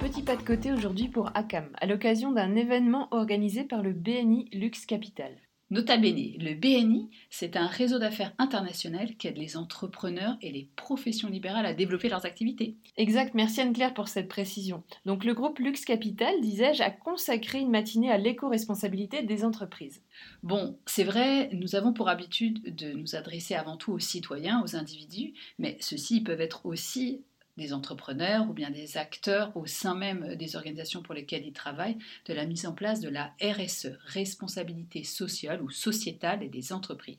Petit pas de côté aujourd'hui pour ACAM, à l'occasion d'un événement organisé par le BNI Lux Capital. Nota bene, le BNI, c'est un réseau d'affaires international qui aide les entrepreneurs et les professions libérales à développer leurs activités. Exact, merci Anne-Claire pour cette précision. Donc le groupe Lux Capital, disais-je, a consacré une matinée à l'éco-responsabilité des entreprises. Bon, c'est vrai, nous avons pour habitude de nous adresser avant tout aux citoyens, aux individus, mais ceux-ci peuvent être aussi des entrepreneurs ou bien des acteurs au sein même des organisations pour lesquelles ils travaillent de la mise en place de la RSE, responsabilité sociale ou sociétale des entreprises.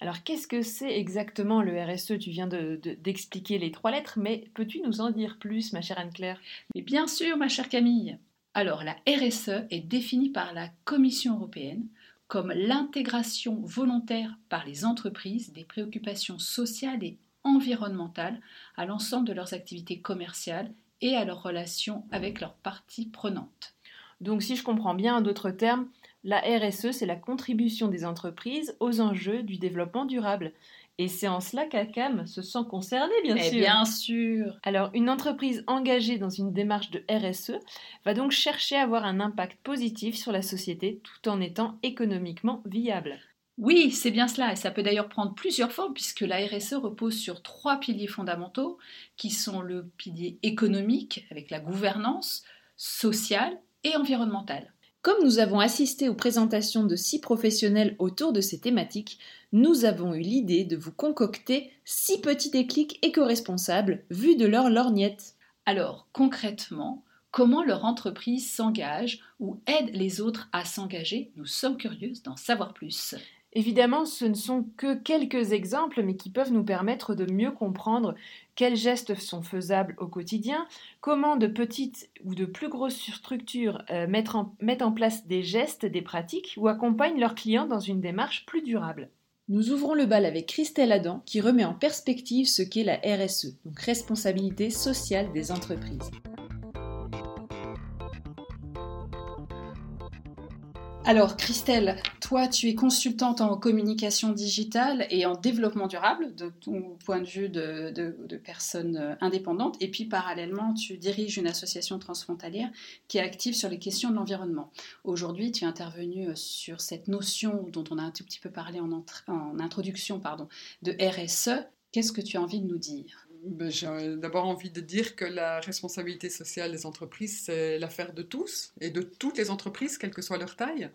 Alors qu'est-ce que c'est exactement le RSE Tu viens d'expliquer les trois lettres, mais peux-tu nous en dire plus, ma chère Anne-Claire? Mais bien sûr, ma chère Camille. Alors la RSE est définie par la Commission européenne comme l'intégration volontaire par les entreprises des préoccupations sociales et environnementales à l'ensemble de leurs activités commerciales et à leurs relations avec leurs parties prenantes. Donc si je comprends bien en d'autres termes, la RSE, c'est la contribution des entreprises aux enjeux du développement durable. Et c'est en cela qu'ACAM se sent concerné, bien sûr. Bien sûr. Alors, une entreprise engagée dans une démarche de RSE va donc chercher à avoir un impact positif sur la société tout en étant économiquement viable. Oui, c'est bien cela, et ça peut d'ailleurs prendre plusieurs formes puisque la RSE repose sur trois piliers fondamentaux qui sont le pilier économique avec la gouvernance, sociale et environnementale. Comme nous avons assisté aux présentations de six professionnels autour de ces thématiques, nous avons eu l'idée de vous concocter six petits déclics éco-responsables vus de leur lorgnette. Alors, concrètement, comment leur entreprise s'engage ou aide les autres à s'engager? Nous sommes curieuses d'en savoir plus. Évidemment, ce ne sont que quelques exemples, mais qui peuvent nous permettre de mieux comprendre quels gestes sont faisables au quotidien, comment de petites ou de plus grosses structures euh, mettent, en, mettent en place des gestes, des pratiques ou accompagnent leurs clients dans une démarche plus durable. Nous ouvrons le bal avec Christelle Adam qui remet en perspective ce qu'est la RSE, donc responsabilité sociale des entreprises. Alors Christelle, toi tu es consultante en communication digitale et en développement durable de ton point de vue de, personne euh, indépendante et puis parallèlement tu diriges une association transfrontalière qui est active sur les questions de l'environnement. Aujourd'hui tu es intervenue euh, sur cette notion dont on a un tout petit peu parlé en, introduction de RSE. Qu'est-ce que tu as envie de nous dire? J'ai d'abord envie de dire que la responsabilité sociale des entreprises, c'est l'affaire de tous et de toutes les entreprises, quelle que soit leur taille.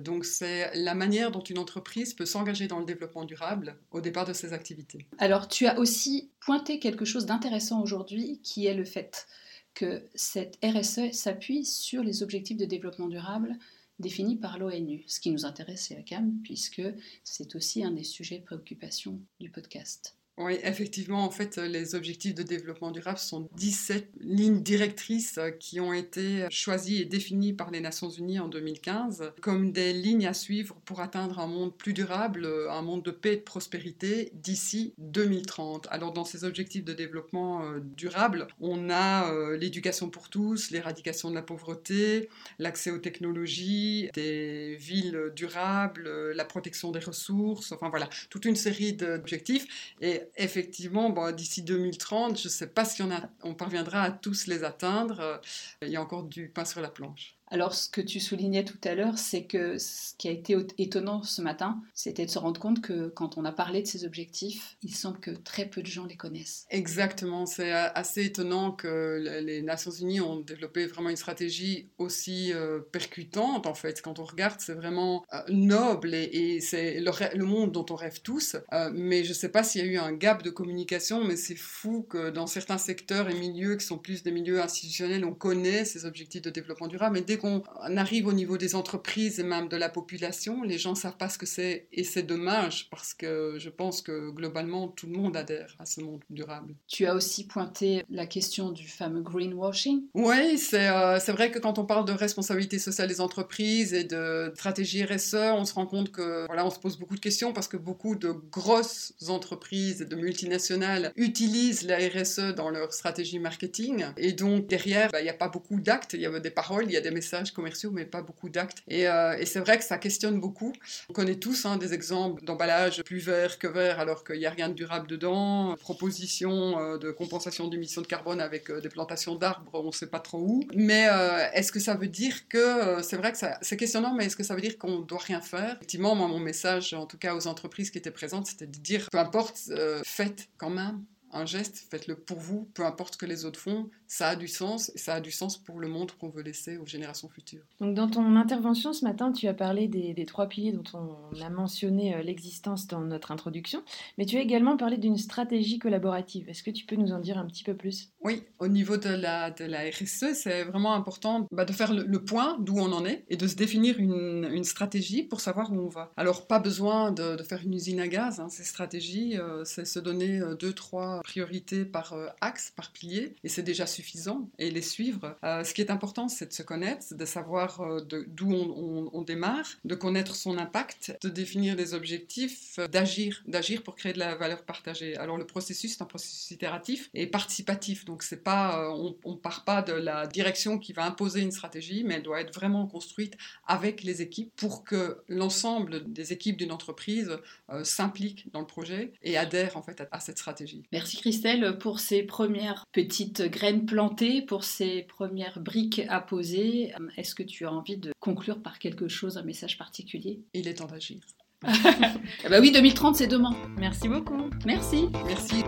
Donc c'est la manière dont une entreprise peut s'engager dans le développement durable au départ de ses activités. Alors tu as aussi pointé quelque chose d'intéressant aujourd'hui qui est le fait que cette RSE s'appuie sur les objectifs de développement durable définis par l'ONU. Ce qui nous intéresse, c'est la CAM, puisque c'est aussi un des sujets de préoccupation du podcast. Oui, effectivement, en fait, les objectifs de développement durable sont 17 lignes directrices qui ont été choisies et définies par les Nations Unies en 2015 comme des lignes à suivre pour atteindre un monde plus durable, un monde de paix et de prospérité d'ici 2030. Alors, dans ces objectifs de développement euh, durable, on a euh, l'éducation pour tous, l'éradication de la pauvreté, l'accès aux technologies, des villes durables, la protection des ressources, enfin voilà, toute une série d'objectifs. Et effectivement, d'ici 2030, je ne sais pas si on, parviendra à tous les atteindre. Euh, il y a encore du pain sur la planche. Alors, ce que tu soulignais tout à l'heure, c'est que ce qui a été étonnant ce matin, c'était de se rendre compte que quand on a parlé de ces objectifs, il semble que très peu de gens les connaissent. Exactement, c'est assez étonnant que les Nations Unies ont développé vraiment une stratégie aussi euh, percutante, en fait. Quand on regarde, c'est vraiment euh, noble et, c'est le, monde dont on rêve tous. Euh, mais je ne sais pas s'il y a eu un gap de communication, mais c'est fou que dans certains secteurs et milieux qui sont plus des milieux institutionnels, on connaît ces objectifs de développement durable, mais dès qu'on arrive au niveau des entreprises et même de la population, les gens ne savent pas ce que c'est et c'est dommage parce que je pense que globalement tout le monde adhère à ce monde durable. Tu as aussi pointé la question du fameux greenwashing. Oui, c'est euh, vrai que quand on parle de responsabilité sociale des entreprises et de stratégie RSE, on se rend compte que voilà, on se pose beaucoup de questions parce que beaucoup de grosses entreprises et de multinationales utilisent la RSE dans leur stratégie marketing et donc derrière, bah, il n'y a pas beaucoup d'actes, il y a des paroles, il y a des messages commerciaux, mais pas beaucoup d'actes. Et, euh, et c'est vrai que ça questionne beaucoup. On connaît tous hein, des exemples d'emballage plus vert que vert alors qu'il n'y a rien de durable dedans, proposition euh, de compensation d'émissions de carbone avec euh, des plantations d'arbres, on ne sait pas trop où. Mais est-ce que ça veut dire que, c'est vrai que c'est questionnant, mais est-ce que ça veut dire qu'on ne doit rien faire? Effectivement, moi, mon message, en tout cas aux entreprises qui étaient présentes, c'était de dire, peu importe, faites quand même un geste, faites-le pour vous, peu importe ce que les autres font, ça a du sens et ça a du sens pour le monde qu'on veut laisser aux générations futures. Donc dans ton intervention ce matin, tu as parlé des, trois piliers dont on a mentionné euh, l'existence dans notre introduction, mais tu as également parlé d'une stratégie collaborative. Est-ce que tu peux nous en dire un petit peu plus? Oui, au niveau de la, de la RSE, c'est vraiment important bah, de faire le, point d'où on en est et de se définir une, une, stratégie pour savoir où on va. Alors pas besoin de, de faire une usine à gaz, hein, ces stratégies, euh, c'est se donner euh, deux, trois priorités par axe, par pilier, et c'est déjà suffisant et les suivre. Euh, ce qui est important, c'est de se connaître, de savoir euh, d'où on, démarre, de connaître son impact, de définir des objectifs, euh, d'agir, d'agir pour créer de la valeur partagée. Alors le processus, c'est un processus itératif et participatif. Donc c'est pas, on, ne part pas de la direction qui va imposer une stratégie, mais elle doit être vraiment construite avec les équipes pour que l'ensemble des équipes d'une entreprise s'impliquent dans le projet et adhèrent en fait à cette stratégie. Merci Christelle pour ces premières petites graines planté pour ces premières briques à poser. Est-ce que tu as envie de conclure par quelque chose, un message particulier? Il est temps d'agir. bah oui, 2030, c'est demain. Merci beaucoup. Merci. Merci.